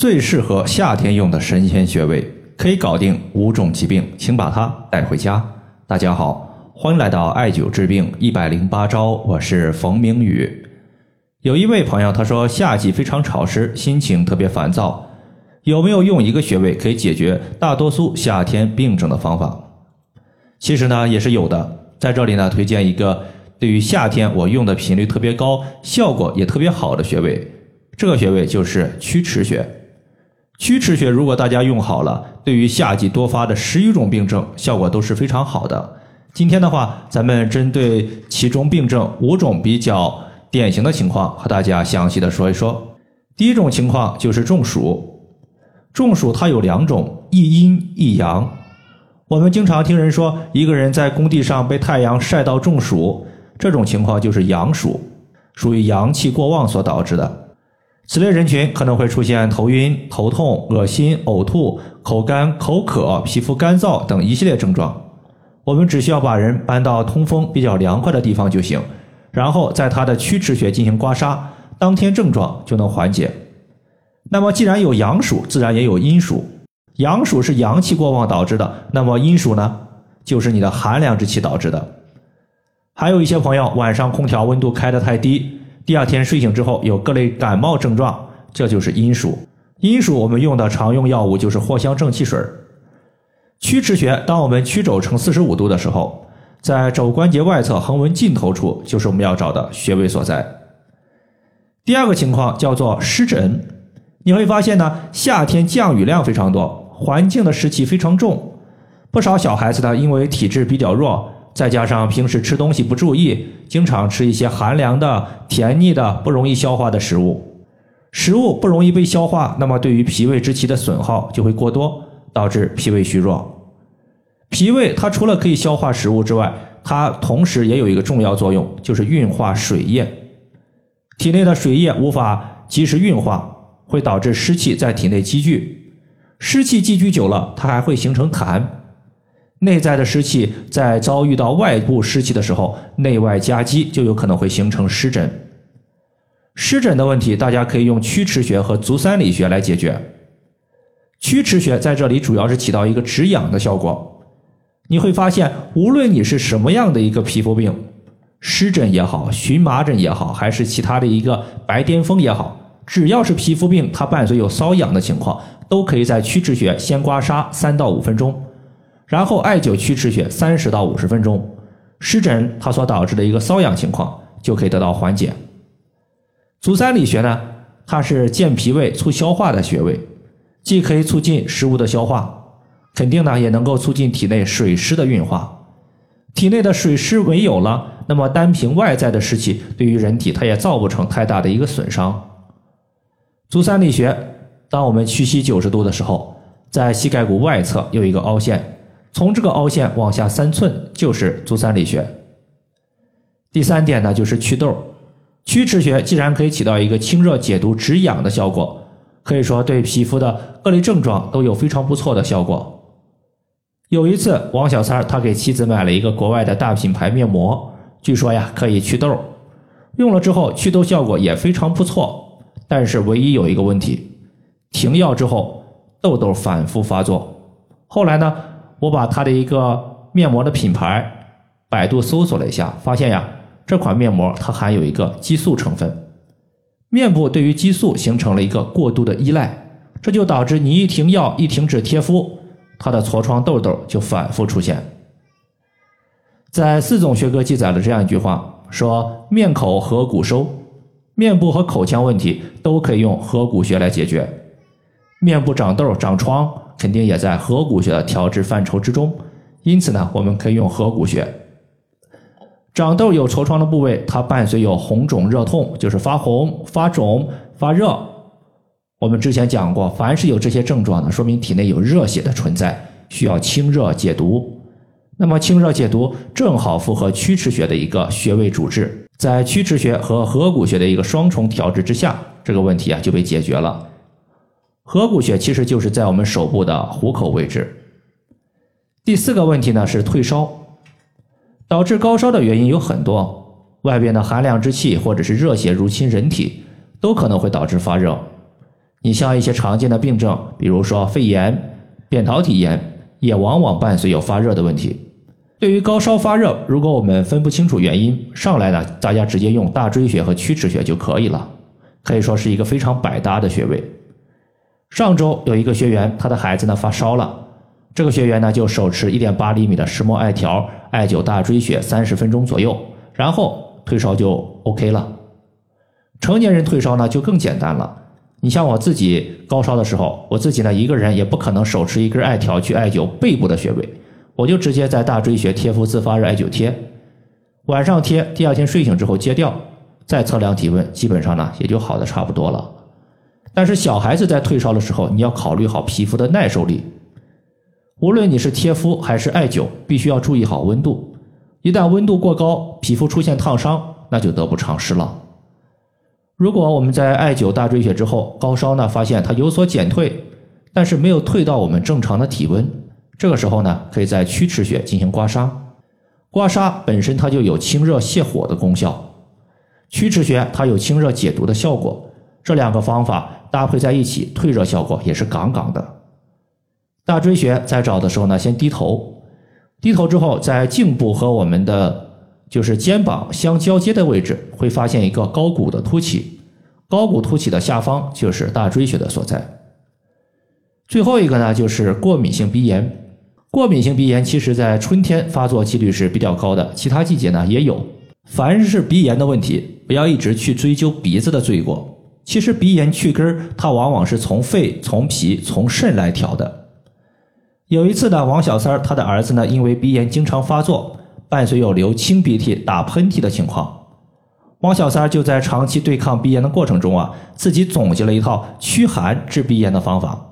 最适合夏天用的神仙穴位，可以搞定五种疾病，请把它带回家。大家好，欢迎来到艾灸治病一百零八招，我是冯明宇。有一位朋友他说，夏季非常潮湿，心情特别烦躁，有没有用一个穴位可以解决大多数夏天病症的方法？其实呢，也是有的。在这里呢，推荐一个对于夏天我用的频率特别高、效果也特别好的穴位，这个穴位就是曲池穴。曲池穴如果大家用好了，对于夏季多发的十余种病症效果都是非常好的。今天的话，咱们针对其中病症五种比较典型的情况，和大家详细的说一说。第一种情况就是中暑，中暑它有两种，一阴一阳。我们经常听人说，一个人在工地上被太阳晒到中暑，这种情况就是阳暑，属于阳气过旺所导致的。此类人群可能会出现头晕、头痛、恶心、呕吐、口干、口渴、皮肤干燥等一系列症状。我们只需要把人搬到通风比较凉快的地方就行，然后在他的曲池穴进行刮痧，当天症状就能缓解。那么，既然有阳暑，自然也有阴暑。阳暑是阳气过旺导致的，那么阴暑呢，就是你的寒凉之气导致的。还有一些朋友晚上空调温度开得太低。第二天睡醒之后有各类感冒症状，这就是阴暑。阴暑我们用的常用药物就是藿香正气水。曲池穴，当我们曲肘成四十五度的时候，在肘关节外侧横纹尽头处，就是我们要找的穴位所在。第二个情况叫做湿疹，你会发现呢，夏天降雨量非常多，环境的湿气非常重，不少小孩子呢，因为体质比较弱。再加上平时吃东西不注意，经常吃一些寒凉的、甜腻的、不容易消化的食物，食物不容易被消化，那么对于脾胃之气的损耗就会过多，导致脾胃虚弱。脾胃它除了可以消化食物之外，它同时也有一个重要作用，就是运化水液。体内的水液无法及时运化，会导致湿气在体内积聚，湿气积聚久了，它还会形成痰。内在的湿气在遭遇到外部湿气的时候，内外夹击，就有可能会形成湿疹。湿疹的问题，大家可以用曲池穴和足三里穴来解决。曲池穴在这里主要是起到一个止痒的效果。你会发现，无论你是什么样的一个皮肤病，湿疹也好，荨麻疹也好，还是其他的一个白癜风也好，只要是皮肤病，它伴随有瘙痒的情况，都可以在曲池穴先刮痧三到五分钟。然后艾灸曲池穴三十到五十分钟，湿疹它所导致的一个瘙痒情况就可以得到缓解。足三里穴呢，它是健脾胃、促消化的穴位，既可以促进食物的消化，肯定呢也能够促进体内水湿的运化。体内的水湿没有了，那么单凭外在的湿气，对于人体它也造不成太大的一个损伤。足三里穴，当我们屈膝九十度的时候，在膝盖骨外侧有一个凹陷。从这个凹陷往下三寸就是足三里穴。第三点呢，就是祛痘。曲池穴既然可以起到一个清热解毒、止痒的效果，可以说对皮肤的各类症状都有非常不错的效果。有一次，王小三他给妻子买了一个国外的大品牌面膜，据说呀可以祛痘，用了之后祛痘效果也非常不错。但是唯一有一个问题，停药之后痘痘反复发作。后来呢？我把它的一个面膜的品牌百度搜索了一下，发现呀，这款面膜它含有一个激素成分，面部对于激素形成了一个过度的依赖，这就导致你一停药一停止贴敷，它的痤疮痘痘就反复出现。在四种学科记载了这样一句话，说面口合谷收，面部和口腔问题都可以用合谷穴来解决，面部长痘长疮。肯定也在合谷穴的调治范畴之中，因此呢，我们可以用合谷穴。长痘有痤疮的部位，它伴随有红肿热痛，就是发红、发肿、发热。我们之前讲过，凡是有这些症状的，说明体内有热血的存在，需要清热解毒。那么清热解毒正好符合曲池穴的一个穴位主治，在曲池穴和合谷穴的一个双重调治之下，这个问题啊就被解决了。合谷穴其实就是在我们手部的虎口位置。第四个问题呢是退烧，导致高烧的原因有很多，外边的寒凉之气或者是热邪入侵人体，都可能会导致发热。你像一些常见的病症，比如说肺炎、扁桃体炎，也往往伴随有发热的问题。对于高烧发热，如果我们分不清楚原因，上来呢，大家直接用大椎穴和曲池穴就可以了，可以说是一个非常百搭的穴位。上周有一个学员，他的孩子呢发烧了，这个学员呢就手持一点八厘米的石墨艾条，艾灸大椎穴三十分钟左右，然后退烧就 OK 了。成年人退烧呢就更简单了，你像我自己高烧的时候，我自己呢一个人也不可能手持一根艾条去艾灸背部的穴位。我就直接在大椎穴贴敷自发热艾灸贴，晚上贴，第二天睡醒之后揭掉，再测量体温，基本上呢也就好的差不多了。但是小孩子在退烧的时候，你要考虑好皮肤的耐受力。无论你是贴敷还是艾灸，必须要注意好温度。一旦温度过高，皮肤出现烫伤，那就得不偿失了。如果我们在艾灸大椎穴之后，高烧呢发现它有所减退，但是没有退到我们正常的体温。这个时候呢，可以在曲池穴进行刮痧。刮痧本身它就有清热泻火的功效，曲池穴它有清热解毒的效果。这两个方法搭配在一起，退热效果也是杠杠的。大椎穴在找的时候呢，先低头，低头之后，在颈部和我们的就是肩膀相交接的位置，会发现一个高骨的凸起，高骨凸起的下方就是大椎穴的所在。最后一个呢，就是过敏性鼻炎。过敏性鼻炎其实在春天发作几率是比较高的，其他季节呢也有。凡是鼻炎的问题，不要一直去追究鼻子的罪过。其实鼻炎去根儿，它往往是从肺、从脾、从肾来调的。有一次呢，王小三儿他的儿子呢，因为鼻炎经常发作，伴随有流清鼻涕、打喷嚏的情况，王小三儿就在长期对抗鼻炎的过程中啊，自己总结了一套驱寒治鼻炎的方法。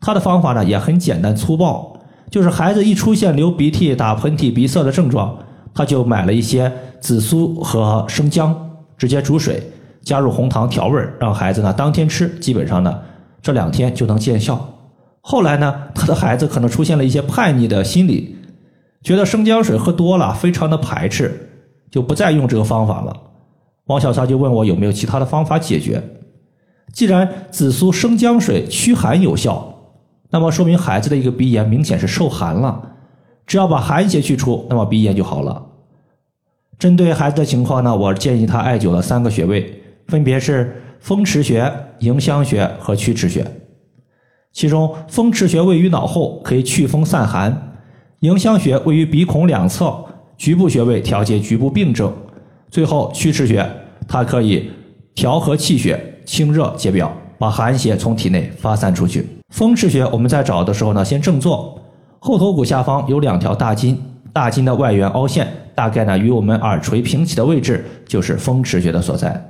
他的方法呢也很简单粗暴。就是孩子一出现流鼻涕、打喷嚏、鼻塞的症状，他就买了一些紫苏和生姜，直接煮水，加入红糖调味，让孩子呢当天吃，基本上呢这两天就能见效。后来呢，他的孩子可能出现了一些叛逆的心理，觉得生姜水喝多了，非常的排斥，就不再用这个方法了。王小三就问我有没有其他的方法解决。既然紫苏生姜水驱寒有效。那么说明孩子的一个鼻炎明显是受寒了，只要把寒邪去除，那么鼻炎就好了。针对孩子的情况呢，我建议他艾灸了三个穴位，分别是风池穴、迎香穴和曲池穴。其中风池穴位于脑后，可以祛风散寒；迎香穴位于鼻孔两侧，局部穴位调节局部病症；最后曲池穴，它可以调和气血，清热解表，把寒邪从体内发散出去。风池穴，我们在找的时候呢，先正坐，后头骨下方有两条大筋，大筋的外缘凹陷，大概呢与我们耳垂平齐的位置就是风池穴的所在。